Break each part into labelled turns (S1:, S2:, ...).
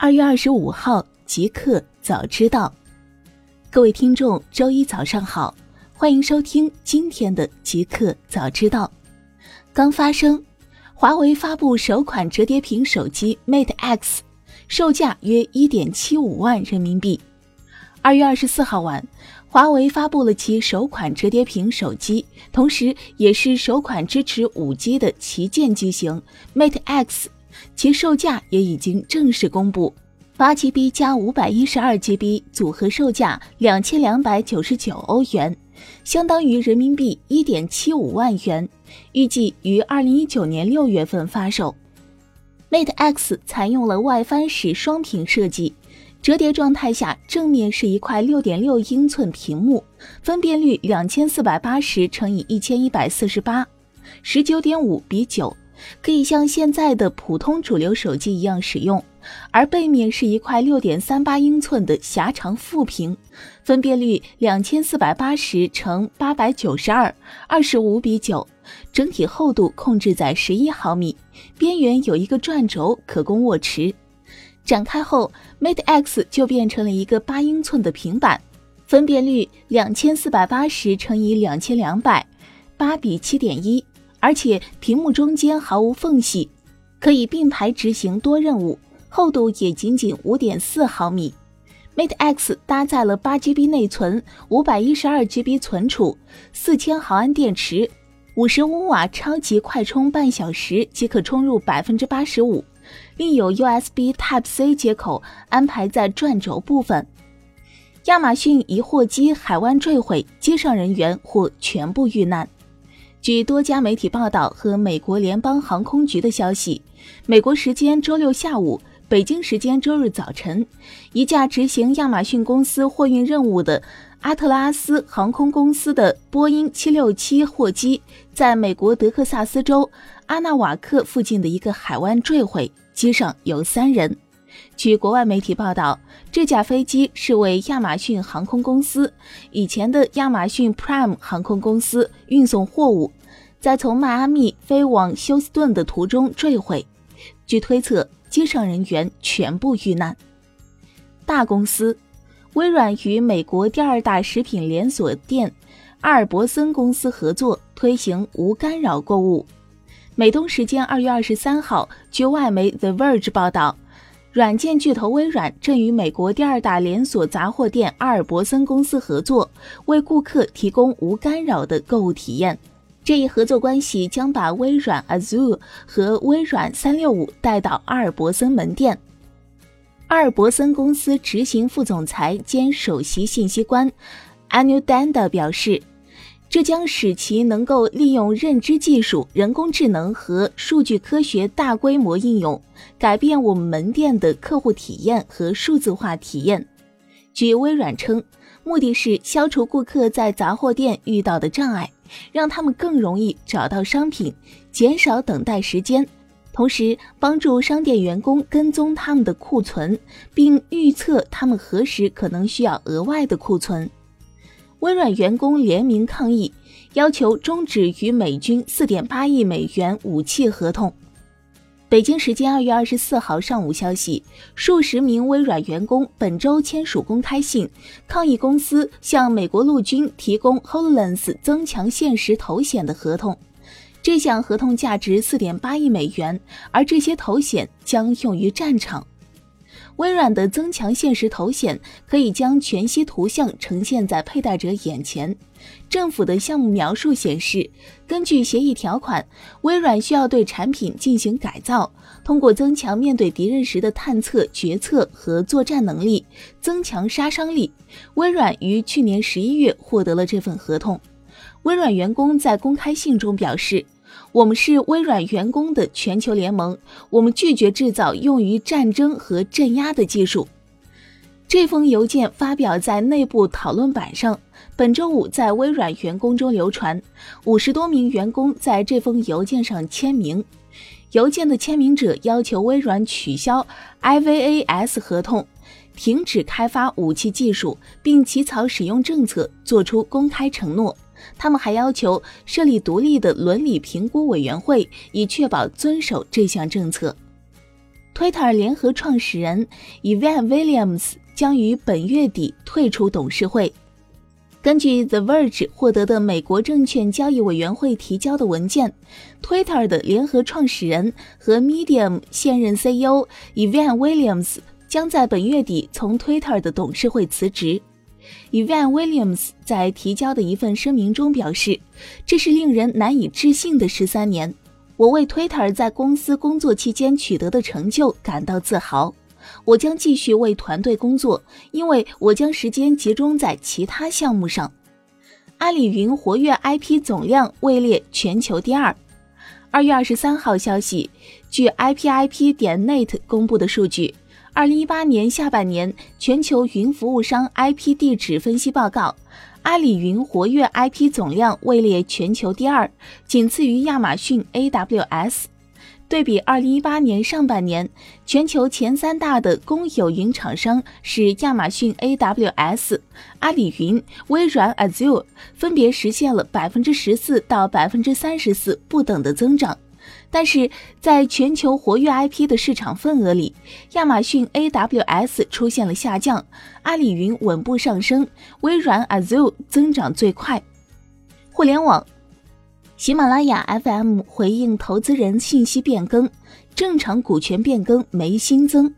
S1: 二月二十五号，极客早知道。各位听众，周一早上好，欢迎收听今天的极客早知道。刚发生，华为发布首款折叠屏手机 Mate X，售价约一点七五万人民币。二月二十四号晚，华为发布了其首款折叠屏手机，同时也是首款支持五 G 的旗舰机型 Mate X。其售价也已经正式公布，八 GB 加五百一十二 GB 组合售价两千两百九十九欧元，相当于人民币一点七五万元，预计于二零一九年六月份发售。Mate X 采用了外翻式双屏设计，折叠状态下正面是一块六点六英寸屏幕，分辨率两千四百八十乘以一千一百四十八，十九点五比九。可以像现在的普通主流手机一样使用，而背面是一块六点三八英寸的狭长副屏，分辨率两千四百八十乘八百九十二，二十五比九，整体厚度控制在十一毫米，边缘有一个转轴可供握持。展开后，Mate X 就变成了一个八英寸的平板，分辨率两千四百八十乘以两千两百，八比七点一。而且屏幕中间毫无缝隙，可以并排执行多任务，厚度也仅仅五点四毫米。Mate X 搭载了八 GB 内存、五百一十二 GB 存储、四千毫安电池、五十五瓦超级快充，半小时即可充入百分之八十五，另有 USB Type C 接口安排在转轴部分。亚马逊一货机海湾坠毁，机上人员或全部遇难。据多家媒体报道和美国联邦航空局的消息，美国时间周六下午，北京时间周日早晨，一架执行亚马逊公司货运任务的阿特拉斯航空公司的波音767货机，在美国德克萨斯州阿纳瓦克附近的一个海湾坠毁，机上有三人。据国外媒体报道，这架飞机是为亚马逊航空公司以前的亚马逊 Prime 航空公司运送货物，在从迈阿密飞往休斯顿的途中坠毁。据推测，机上人员全部遇难。大公司，微软与美国第二大食品连锁店阿尔伯森公司合作推行无干扰购物。美东时间二月二十三号，据外媒 The Verge 报道。软件巨头微软正与美国第二大连锁杂货店阿尔伯森公司合作，为顾客提供无干扰的购物体验。这一合作关系将把微软 Azure 和微软三六五带到阿尔伯森门店。阿尔伯森公司执行副总裁兼首席信息官 Anudanda 表示。这将使其能够利用认知技术、人工智能和数据科学大规模应用，改变我们门店的客户体验和数字化体验。据微软称，目的是消除顾客在杂货店遇到的障碍，让他们更容易找到商品，减少等待时间，同时帮助商店员工跟踪他们的库存，并预测他们何时可能需要额外的库存。微软员工联名抗议，要求终止与美军四点八亿美元武器合同。北京时间二月二十四号上午消息，数十名微软员工本周签署公开信，抗议公司向美国陆军提供 Hololens 增强现实头显的合同。这项合同价值四点八亿美元，而这些头显将用于战场。微软的增强现实头显可以将全息图像呈现在佩戴者眼前。政府的项目描述显示，根据协议条款，微软需要对产品进行改造，通过增强面对敌人时的探测、决策和作战能力，增强杀伤力。微软于去年十一月获得了这份合同。微软员工在公开信中表示。我们是微软员工的全球联盟。我们拒绝制造用于战争和镇压的技术。这封邮件发表在内部讨论板上，本周五在微软员工中流传。五十多名员工在这封邮件上签名。邮件的签名者要求微软取消 IVAS 合同，停止开发武器技术，并起草使用政策，做出公开承诺。他们还要求设立独立的伦理评估委员会，以确保遵守这项政策。Twitter 联合创始人 Evan Williams 将于本月底退出董事会。根据 The Verge 获得的美国证券交易委员会提交的文件，Twitter 的联合创始人和 Medium 现任 CEO Evan Williams 将在本月底从 Twitter 的董事会辞职。Evan Williams 在提交的一份声明中表示：“这是令人难以置信的十三年。我为 Twitter 在公司工作期间取得的成就感到自豪。我将继续为团队工作，因为我将时间集中在其他项目上。”阿里云活跃 IP 总量位列全球第二。二月二十三号消息，据 IPIP 点 net 公布的数据。二零一八年下半年全球云服务商 IP 地址分析报告，阿里云活跃 IP 总量位列全球第二，仅次于亚马逊 AWS。对比二零一八年上半年，全球前三大的公有云厂商是亚马逊 AWS、阿里云、微软 Azure，分别实现了百分之十四到百分之三十四不等的增长。但是在全球活跃 IP 的市场份额里，亚马逊 AWS 出现了下降，阿里云稳步上升，微软 Azure 增长最快。互联网，喜马拉雅 FM 回应投资人信息变更，正常股权变更没新增。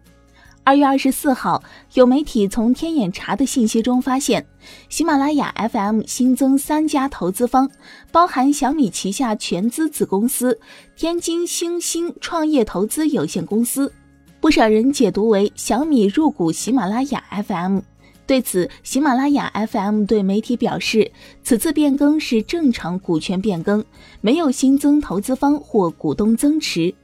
S1: 二月二十四号，有媒体从天眼查的信息中发现，喜马拉雅 FM 新增三家投资方，包含小米旗下全资子公司天津星星创业投资有限公司。不少人解读为小米入股喜马拉雅 FM。对此，喜马拉雅 FM 对媒体表示，此次变更是正常股权变更，没有新增投资方或股东增持。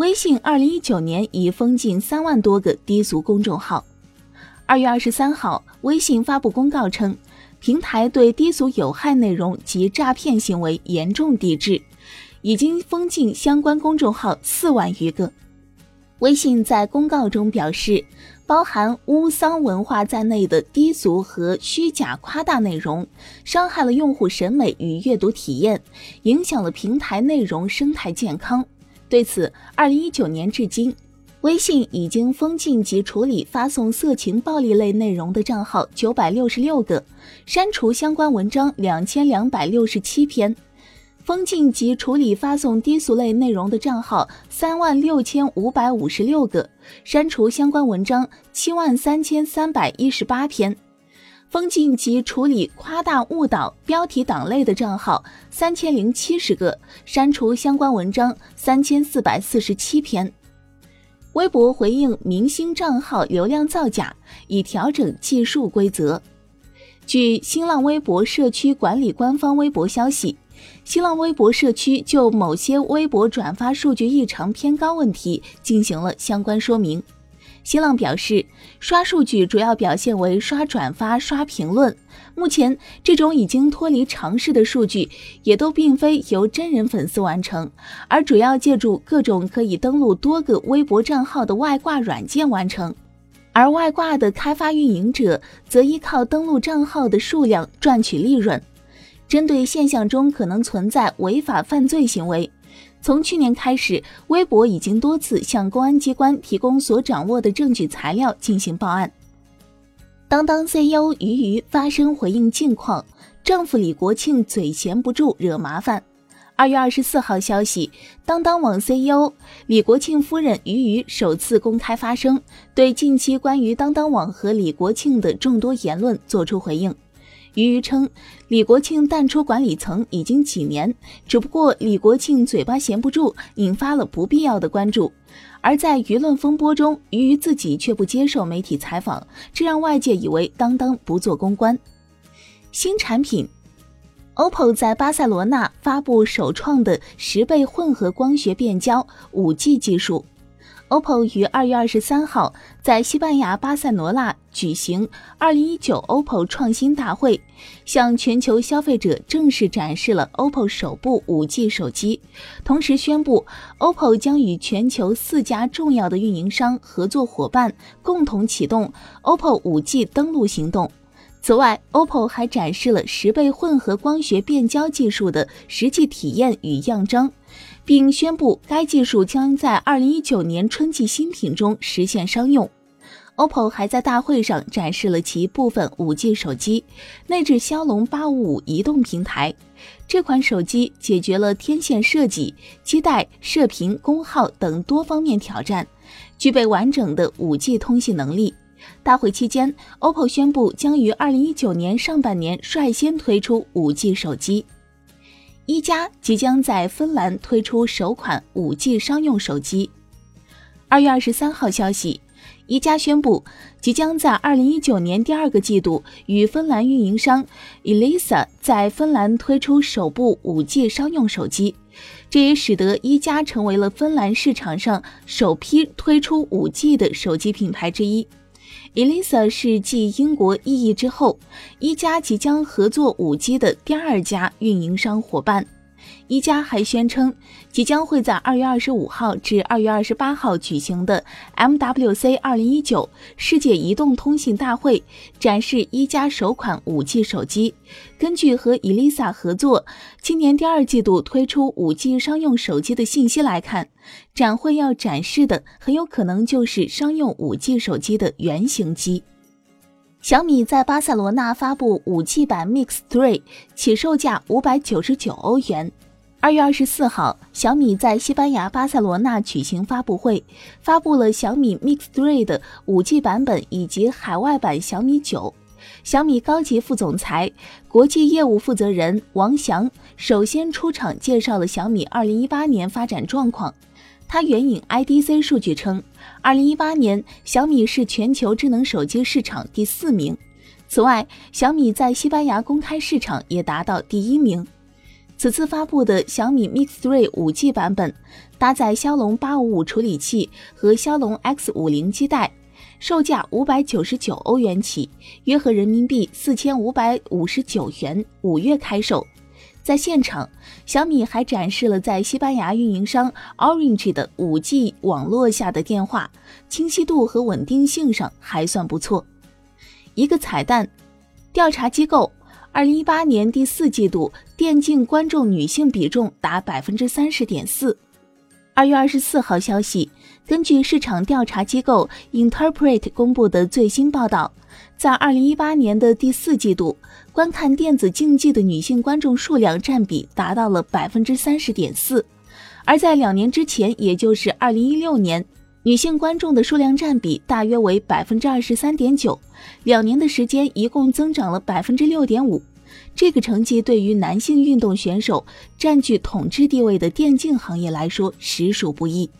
S1: 微信二零一九年已封禁三万多个低俗公众号。二月二十三号，微信发布公告称，平台对低俗有害内容及诈骗行为严重抵制，已经封禁相关公众号四万余个。微信在公告中表示，包含污桑文化在内的低俗和虚假夸大内容，伤害了用户审美与阅读体验，影响了平台内容生态健康。对此，二零一九年至今，微信已经封禁及处理发送色情暴力类内容的账号九百六十六个，删除相关文章两千两百六十七篇，封禁及处理发送低俗类内容的账号三万六千五百五十六个，删除相关文章七万三千三百一十八篇。封禁及处理夸大、误导、标题党类的账号三千零七十个，删除相关文章三千四百四十七篇。微博回应明星账号流量造假，已调整计数规则。据新浪微博社区管理官方微博消息，新浪微博社区就某些微博转发数据异常偏高问题进行了相关说明。新浪表示，刷数据主要表现为刷转发、刷评论。目前，这种已经脱离常识的数据，也都并非由真人粉丝完成，而主要借助各种可以登录多个微博账号的外挂软件完成。而外挂的开发运营者则依靠登录账号的数量赚取利润。针对现象中可能存在违法犯罪行为。从去年开始，微博已经多次向公安机关提供所掌握的证据材料进行报案。当当 CEO 俞渝发声回应近况，丈夫李国庆嘴闲不住惹麻烦。二月二十四号消息，当当网 CEO 李国庆夫人俞渝首次公开发声，对近期关于当当网和李国庆的众多言论作出回应。俞渝称，李国庆淡出管理层已经几年，只不过李国庆嘴巴闲不住，引发了不必要的关注。而在舆论风波中，俞渝自己却不接受媒体采访，这让外界以为当当不做公关。新产品，OPPO 在巴塞罗那发布首创的十倍混合光学变焦五 G 技术。OPPO 于二月二十三号在西班牙巴塞罗那举行二零一九 OPPO 创新大会，向全球消费者正式展示了 OPPO 首部五 G 手机，同时宣布 OPPO 将与全球四家重要的运营商合作伙伴共同启动 OPPO 五 G 登陆行动。此外，OPPO 还展示了十倍混合光学变焦技术的实际体验与样张。并宣布该技术将在二零一九年春季新品中实现商用。OPPO 还在大会上展示了其部分 5G 手机，内置骁龙八五五移动平台。这款手机解决了天线设计、基带、射频、功耗等多方面挑战，具备完整的 5G 通信能力。大会期间，OPPO 宣布将于二零一九年上半年率先推出 5G 手机。一加即将在芬兰推出首款 5G 商用手机。二月二十三号消息。一加宣布，即将在二零一九年第二个季度与芬兰运营商 Elisa 在芬兰推出首部五 G 商用手机，这也使得一加成为了芬兰市场上首批推出五 G 的手机品牌之一。Elisa 是继英国 EE 之后，一家即将合作 5G 的第二家运营商伙伴。一加还宣称，即将会在二月二十五号至二月二十八号举行的 MWC 二零一九世界移动通信大会展示一加首款五 G 手机。根据和 Elisa 合作，今年第二季度推出五 G 商用手机的信息来看，展会要展示的很有可能就是商用五 G 手机的原型机。小米在巴塞罗那发布五 G 版 Mix 3，起售价五百九十九欧元。二月二十四号，小米在西班牙巴塞罗那举行发布会，发布了小米 Mix 3的五 G 版本以及海外版小米九。小米高级副总裁、国际业务负责人王翔首先出场，介绍了小米二零一八年发展状况。他援引 IDC 数据称，二零一八年小米是全球智能手机市场第四名。此外，小米在西班牙公开市场也达到第一名。此次发布的小米 Mix 3 5G 版本，搭载骁龙八五五处理器和骁龙 X 五零基带，售价五百九十九欧元起，约合人民币四千五百五十九元，五月开售。在现场，小米还展示了在西班牙运营商 Orange 的 5G 网络下的电话，清晰度和稳定性上还算不错。一个彩蛋，调查机构2018年第四季度电竞观众女性比重达百分之三十点四。二月二十四号消息，根据市场调查机构 Interpret 公布的最新报道，在二零一八年的第四季度，观看电子竞技的女性观众数量占比达到了百分之三十点四，而在两年之前，也就是二零一六年，女性观众的数量占比大约为百分之二十三点九，两年的时间一共增长了百分之六点五。这个成绩对于男性运动选手占据统治地位的电竞行业来说实属不易。